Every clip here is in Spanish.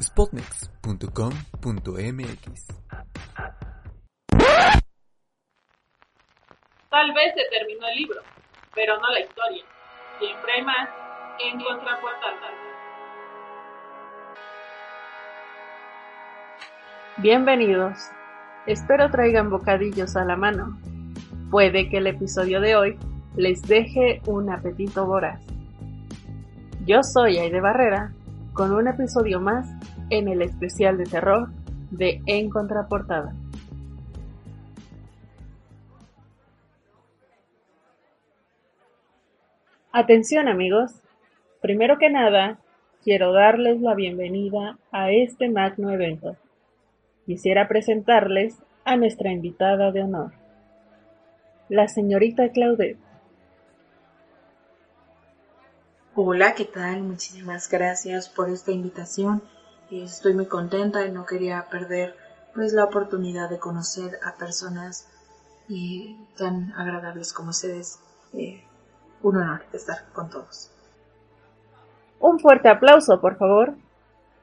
spotnex.com.mx. Tal vez se terminó el libro, pero no la historia. Siempre hay más en Contraportada. Bienvenidos. Espero traigan bocadillos a la mano. Puede que el episodio de hoy les deje un apetito voraz. Yo soy Aide Barrera, con un episodio más en el especial de terror de En Contraportada. Atención amigos, primero que nada, quiero darles la bienvenida a este magno evento. Quisiera presentarles a nuestra invitada de honor, la señorita Claudette. Hola, ¿qué tal? Muchísimas gracias por esta invitación. Estoy muy contenta y no quería perder pues la oportunidad de conocer a personas eh, tan agradables como ustedes. Eh, un honor estar con todos. Un fuerte aplauso, por favor,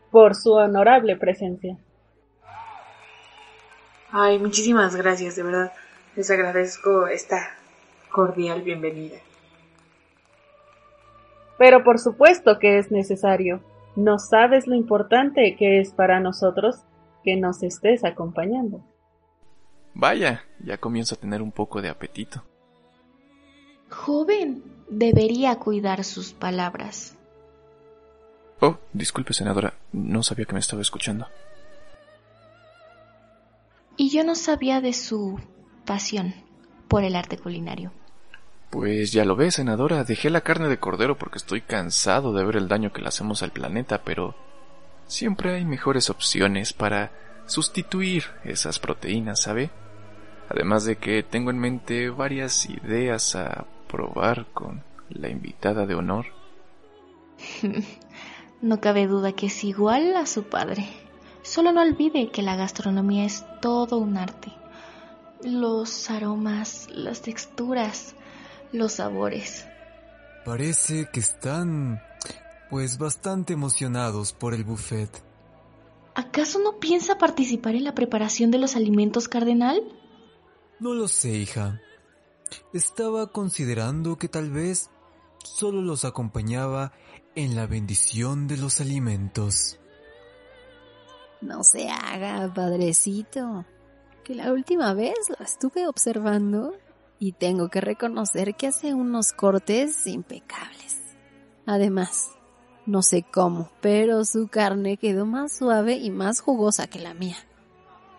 por su honorable presencia. Ay, muchísimas gracias, de verdad. Les agradezco esta cordial bienvenida. Pero por supuesto que es necesario. No sabes lo importante que es para nosotros que nos estés acompañando. Vaya, ya comienzo a tener un poco de apetito. Joven, debería cuidar sus palabras. Oh, disculpe, senadora, no sabía que me estaba escuchando. Y yo no sabía de su pasión por el arte culinario. Pues ya lo ves, senadora, dejé la carne de cordero porque estoy cansado de ver el daño que le hacemos al planeta, pero siempre hay mejores opciones para sustituir esas proteínas, ¿sabe? Además de que tengo en mente varias ideas a probar con la invitada de honor. no cabe duda que es igual a su padre. Solo no olvide que la gastronomía es todo un arte. Los aromas, las texturas, los sabores. Parece que están, pues, bastante emocionados por el buffet. ¿Acaso no piensa participar en la preparación de los alimentos, cardenal? No lo sé, hija. Estaba considerando que tal vez solo los acompañaba en la bendición de los alimentos. No se haga, padrecito, que la última vez lo estuve observando y tengo que reconocer que hace unos cortes impecables. Además, no sé cómo, pero su carne quedó más suave y más jugosa que la mía.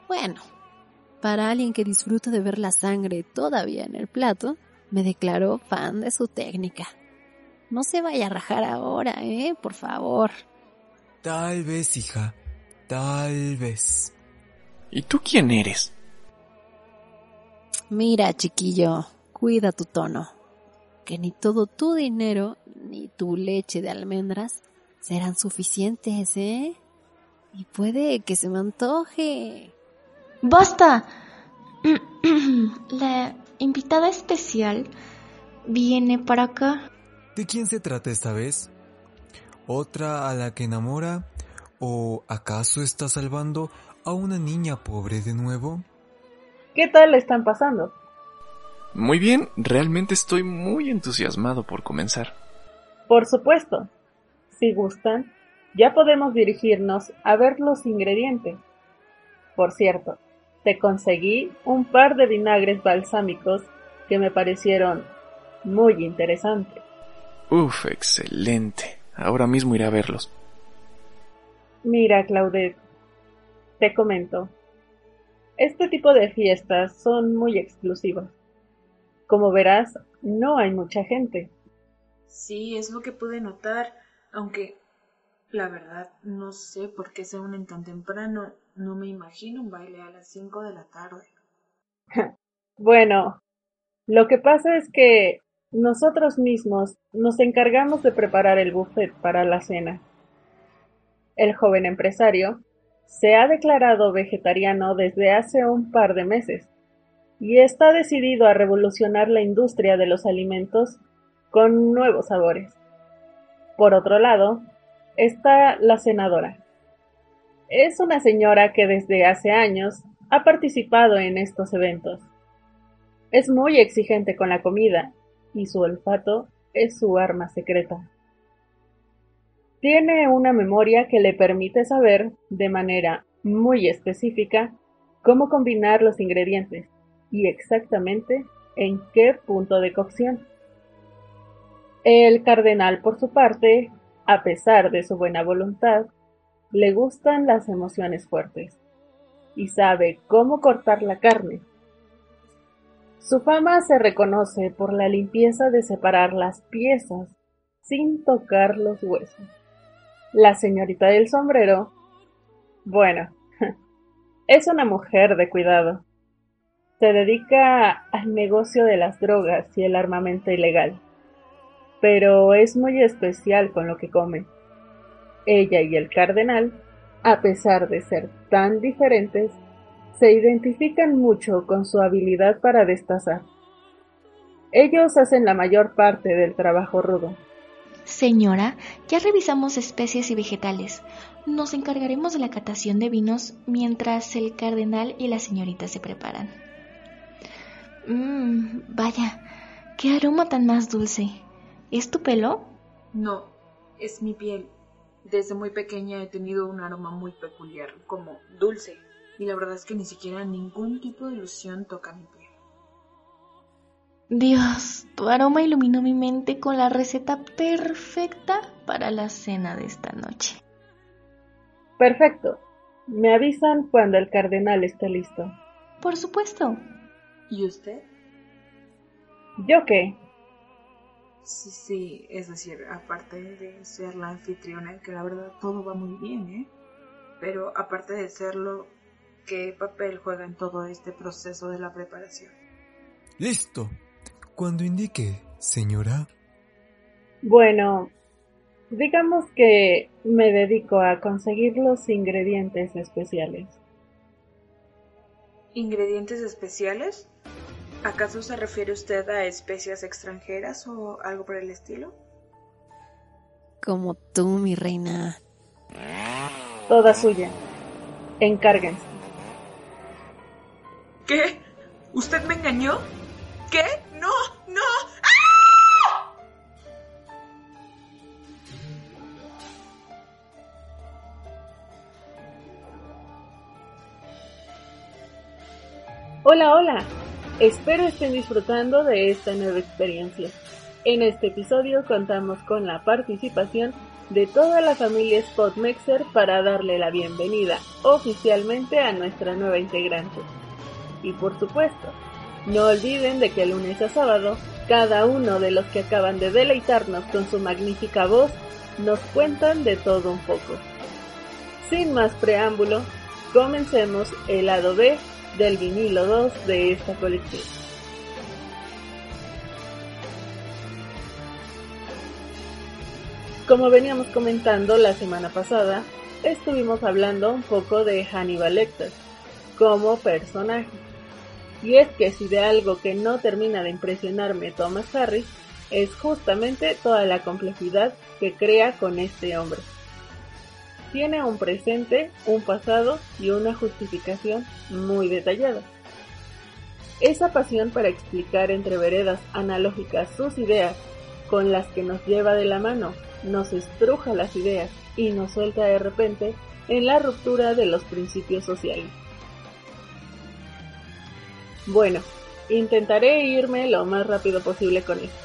Bueno, para alguien que disfruta de ver la sangre todavía en el plato, me declaró fan de su técnica. No se vaya a rajar ahora, ¿eh? Por favor. Tal vez, hija. Tal vez. ¿Y tú quién eres? Mira, chiquillo, cuida tu tono, que ni todo tu dinero ni tu leche de almendras serán suficientes, ¿eh? Y puede que se me antoje. ¡Basta! La invitada especial viene para acá. ¿De quién se trata esta vez? ¿Otra a la que enamora? ¿O acaso está salvando a una niña pobre de nuevo? ¿Qué tal están pasando? Muy bien, realmente estoy muy entusiasmado por comenzar. Por supuesto. Si gustan, ya podemos dirigirnos a ver los ingredientes. Por cierto, te conseguí un par de vinagres balsámicos que me parecieron muy interesantes. Uf, excelente. Ahora mismo iré a verlos. Mira, Claudette, te comento. Este tipo de fiestas son muy exclusivas. Como verás, no hay mucha gente. Sí, es lo que pude notar, aunque la verdad no sé por qué se unen tan temprano. No me imagino un baile a las 5 de la tarde. bueno, lo que pasa es que nosotros mismos nos encargamos de preparar el buffet para la cena. El joven empresario se ha declarado vegetariano desde hace un par de meses y está decidido a revolucionar la industria de los alimentos con nuevos sabores. Por otro lado, está la senadora, Es una señora que desde hace años ha participado en estos eventos. Es muy exigente con la comida y su olfato es su arma secreta. Tiene una memoria que le permite saber de manera muy específica cómo combinar los ingredientes y exactamente en qué punto de cocción. El cardenal, por su parte, a pesar de su buena voluntad, le gustan las emociones fuertes y sabe cómo cortar la carne. Su fama se reconoce por la limpieza de separar las piezas sin tocar los huesos. La señorita del sombrero, bueno, es una mujer de cuidado. Se dedica al negocio de las drogas y el armamento ilegal, pero es muy especial con lo que come. Ella y el cardenal, a pesar de ser tan diferentes, se identifican mucho con su habilidad para destazar. Ellos hacen la mayor parte del trabajo rudo Señora, ya revisamos especies y vegetales. Nos encargaremos de la catación de vinos mientras el cardenal y la señorita se preparan. Mmm, vaya, qué aroma tan más dulce. ¿Es tu pelo? No, es mi piel. Desde muy pequeña he tenido un aroma muy peculiar, como dulce, y la verdad es que ni siquiera ningún tipo de ilusión toca mi piel. Dios, tu aroma iluminó mi mente con la receta perfecta para la cena de esta noche. Perfecto. Me avisan cuando el cardenal esté listo. Por supuesto. ¿Y usted? ¿Yo qué? Sí, sí, es decir, aparte de ser la anfitriona, que la verdad todo va muy bien, ¿eh? Pero aparte de serlo, ¿qué papel juega en todo este proceso de la preparación? Listo. Cuando indique, señora. Bueno, digamos que me dedico a conseguir los ingredientes especiales. ¿Ingredientes especiales? ¿Acaso se refiere usted a especias extranjeras o algo por el estilo? Como tú, mi reina. Toda suya. Encárguense. ¿Qué? ¿Usted me engañó? Hola, hola. Espero estén disfrutando de esta nueva experiencia. En este episodio contamos con la participación de toda la familia Spotmexer para darle la bienvenida oficialmente a nuestra nueva integrante. Y por supuesto, no olviden de que lunes a sábado, cada uno de los que acaban de deleitarnos con su magnífica voz nos cuentan de todo un poco. Sin más preámbulo, comencemos el lado B del vinilo 2 de esta colección. Como veníamos comentando la semana pasada, estuvimos hablando un poco de Hannibal Lecter como personaje. Y es que si de algo que no termina de impresionarme Thomas Harris, es justamente toda la complejidad que crea con este hombre. Tiene un presente, un pasado y una justificación muy detallada. Esa pasión para explicar entre veredas analógicas sus ideas, con las que nos lleva de la mano, nos estruja las ideas y nos suelta de repente en la ruptura de los principios sociales. Bueno, intentaré irme lo más rápido posible con esto.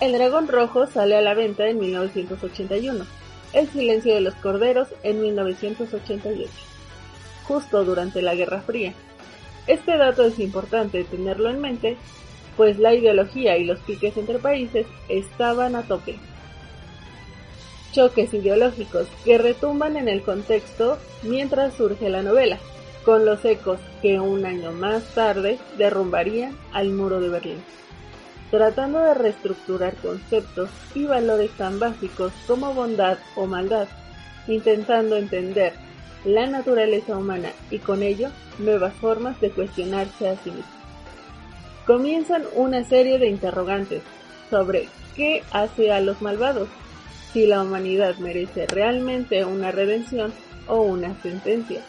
El dragón rojo sale a la venta en 1981, El silencio de los corderos en 1988, justo durante la Guerra Fría. Este dato es importante tenerlo en mente, pues la ideología y los piques entre países estaban a tope. Choques ideológicos que retumban en el contexto mientras surge la novela, con los ecos que un año más tarde derrumbarían al muro de Berlín. Tratando de reestructurar conceptos y valores tan básicos como bondad o maldad, intentando entender la naturaleza humana y con ello nuevas formas de cuestionarse a sí mismo. Comienzan una serie de interrogantes sobre qué hace a los malvados, si la humanidad merece realmente una redención o una sentencia.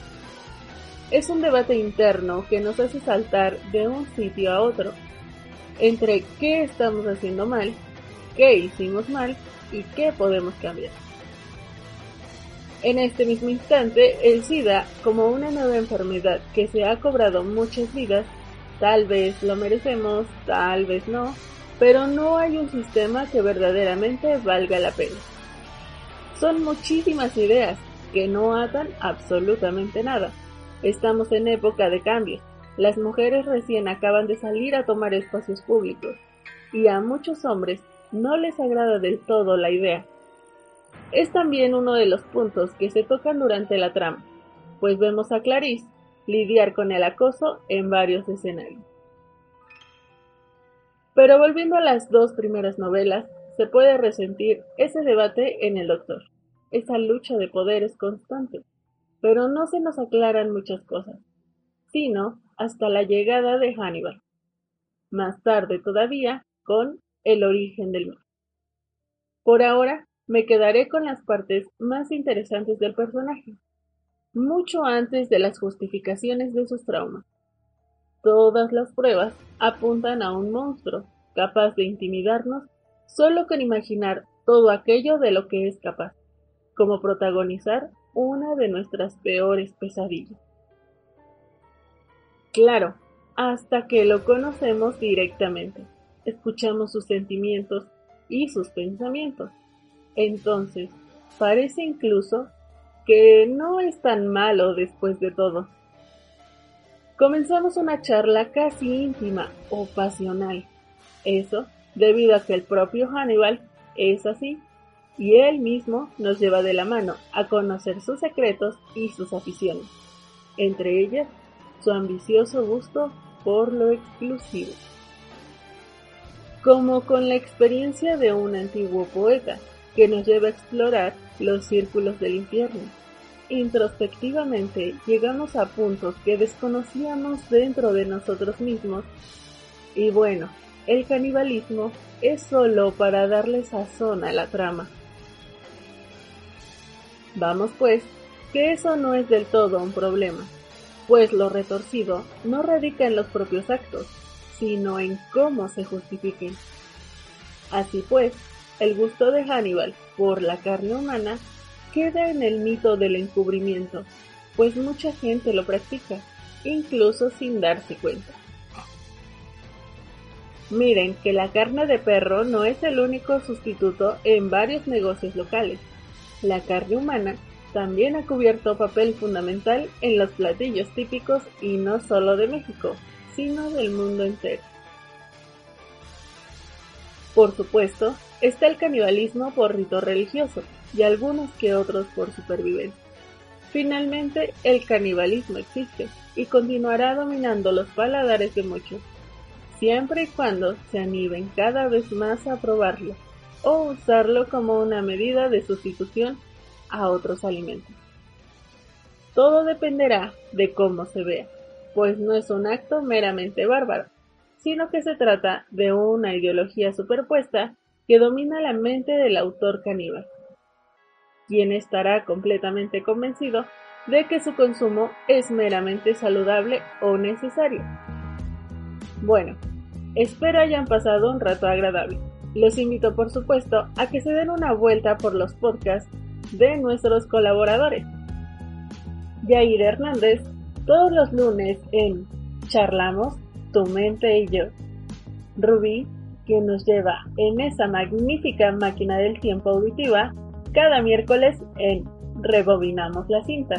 Es un debate interno que nos hace saltar de un sitio a otro, entre qué estamos haciendo mal, qué hicimos mal y qué podemos cambiar. En este mismo instante, el SIDA, como una nueva enfermedad que se ha cobrado muchas vidas, tal vez lo merecemos, tal vez no, pero no hay un sistema que verdaderamente valga la pena. Son muchísimas ideas que no atan absolutamente nada. Estamos en época de cambio. Las mujeres recién acaban de salir a tomar espacios públicos y a muchos hombres no les agrada del todo la idea. Es también uno de los puntos que se tocan durante la trama, pues vemos a Clarice lidiar con el acoso en varios escenarios. Pero volviendo a las dos primeras novelas, se puede resentir ese debate en el Doctor. Esa lucha de poder es constante, pero no se nos aclaran muchas cosas, sino hasta la llegada de Hannibal. Más tarde todavía, con el origen del mal. Por ahora, me quedaré con las partes más interesantes del personaje, mucho antes de las justificaciones de sus traumas. Todas las pruebas apuntan a un monstruo capaz de intimidarnos solo con imaginar todo aquello de lo que es capaz, como protagonizar una de nuestras peores pesadillas. Claro, hasta que lo conocemos directamente, escuchamos sus sentimientos y sus pensamientos. Entonces, parece incluso que no es tan malo después de todo. Comenzamos una charla casi íntima o pasional. Eso debido a que el propio Hannibal es así y él mismo nos lleva de la mano a conocer sus secretos y sus aficiones, entre ellas su ambicioso gusto por lo exclusivo. Como con la experiencia de un antiguo poeta que nos lleva a explorar los círculos del infierno introspectivamente llegamos a puntos que desconocíamos dentro de nosotros mismos. Y bueno, el canibalismo es solo para darle sazón a la trama. Vamos pues, que eso no es del todo un problema, pues lo retorcido no radica en los propios actos, sino en cómo se justifiquen. Así pues, el gusto de Hannibal por la carne humana queda en el mito del encubrimiento, pues mucha gente lo practica, incluso sin darse cuenta. Miren que la carne de perro no es el único sustituto en varios negocios locales. La carne humana también ha cubierto papel fundamental en los platillos típicos y no solo de México, sino del mundo entero. Por supuesto, está el canibalismo por rito religioso, y algunos que otros por supervivencia. Finalmente, el canibalismo existe y continuará dominando los paladares de muchos, siempre y cuando se animen cada vez más a probarlo o usarlo como una medida de sustitución a otros alimentos. Todo dependerá de cómo se vea, pues no es un acto meramente bárbaro, sino que se trata de una ideología superpuesta que domina la mente del autor caníbal quien estará completamente convencido de que su consumo es meramente saludable o necesario. Bueno, espero hayan pasado un rato agradable. Los invito por supuesto a que se den una vuelta por los podcasts de nuestros colaboradores. Yair Hernández, todos los lunes en Charlamos, tu mente y yo. Rubí, quien nos lleva en esa magnífica máquina del tiempo auditiva cada miércoles en Rebobinamos la cinta.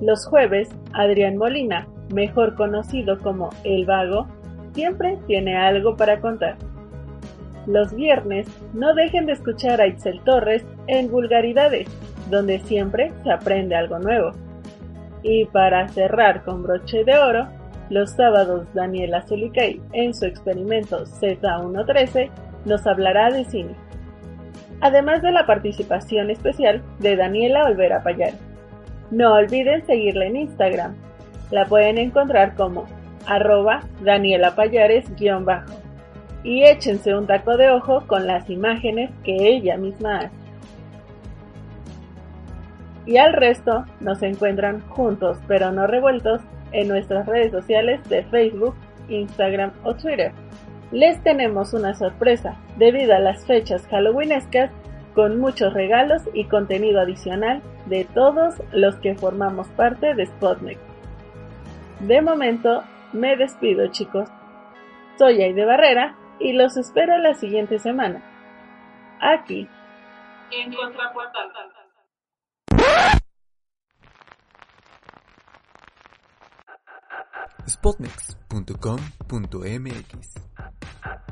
Los jueves, Adrián Molina, mejor conocido como El Vago, siempre tiene algo para contar. Los viernes, no dejen de escuchar a Itzel Torres en Vulgaridades, donde siempre se aprende algo nuevo. Y para cerrar con broche de oro, los sábados Daniela Zulicay en su experimento Z113 nos hablará de cine además de la participación especial de Daniela Olvera Payar. No olviden seguirla en Instagram. La pueden encontrar como arroba Daniela Payares-bajo. Y échense un taco de ojo con las imágenes que ella misma hace. Y al resto nos encuentran juntos pero no revueltos en nuestras redes sociales de Facebook, Instagram o Twitter. Les tenemos una sorpresa debido a las fechas halloweenescas con muchos regalos y contenido adicional de todos los que formamos parte de Spotnik. De momento, me despido chicos. Soy Aide Barrera y los espero la siguiente semana. Aquí. En Contraportal. Spotnex.com.mx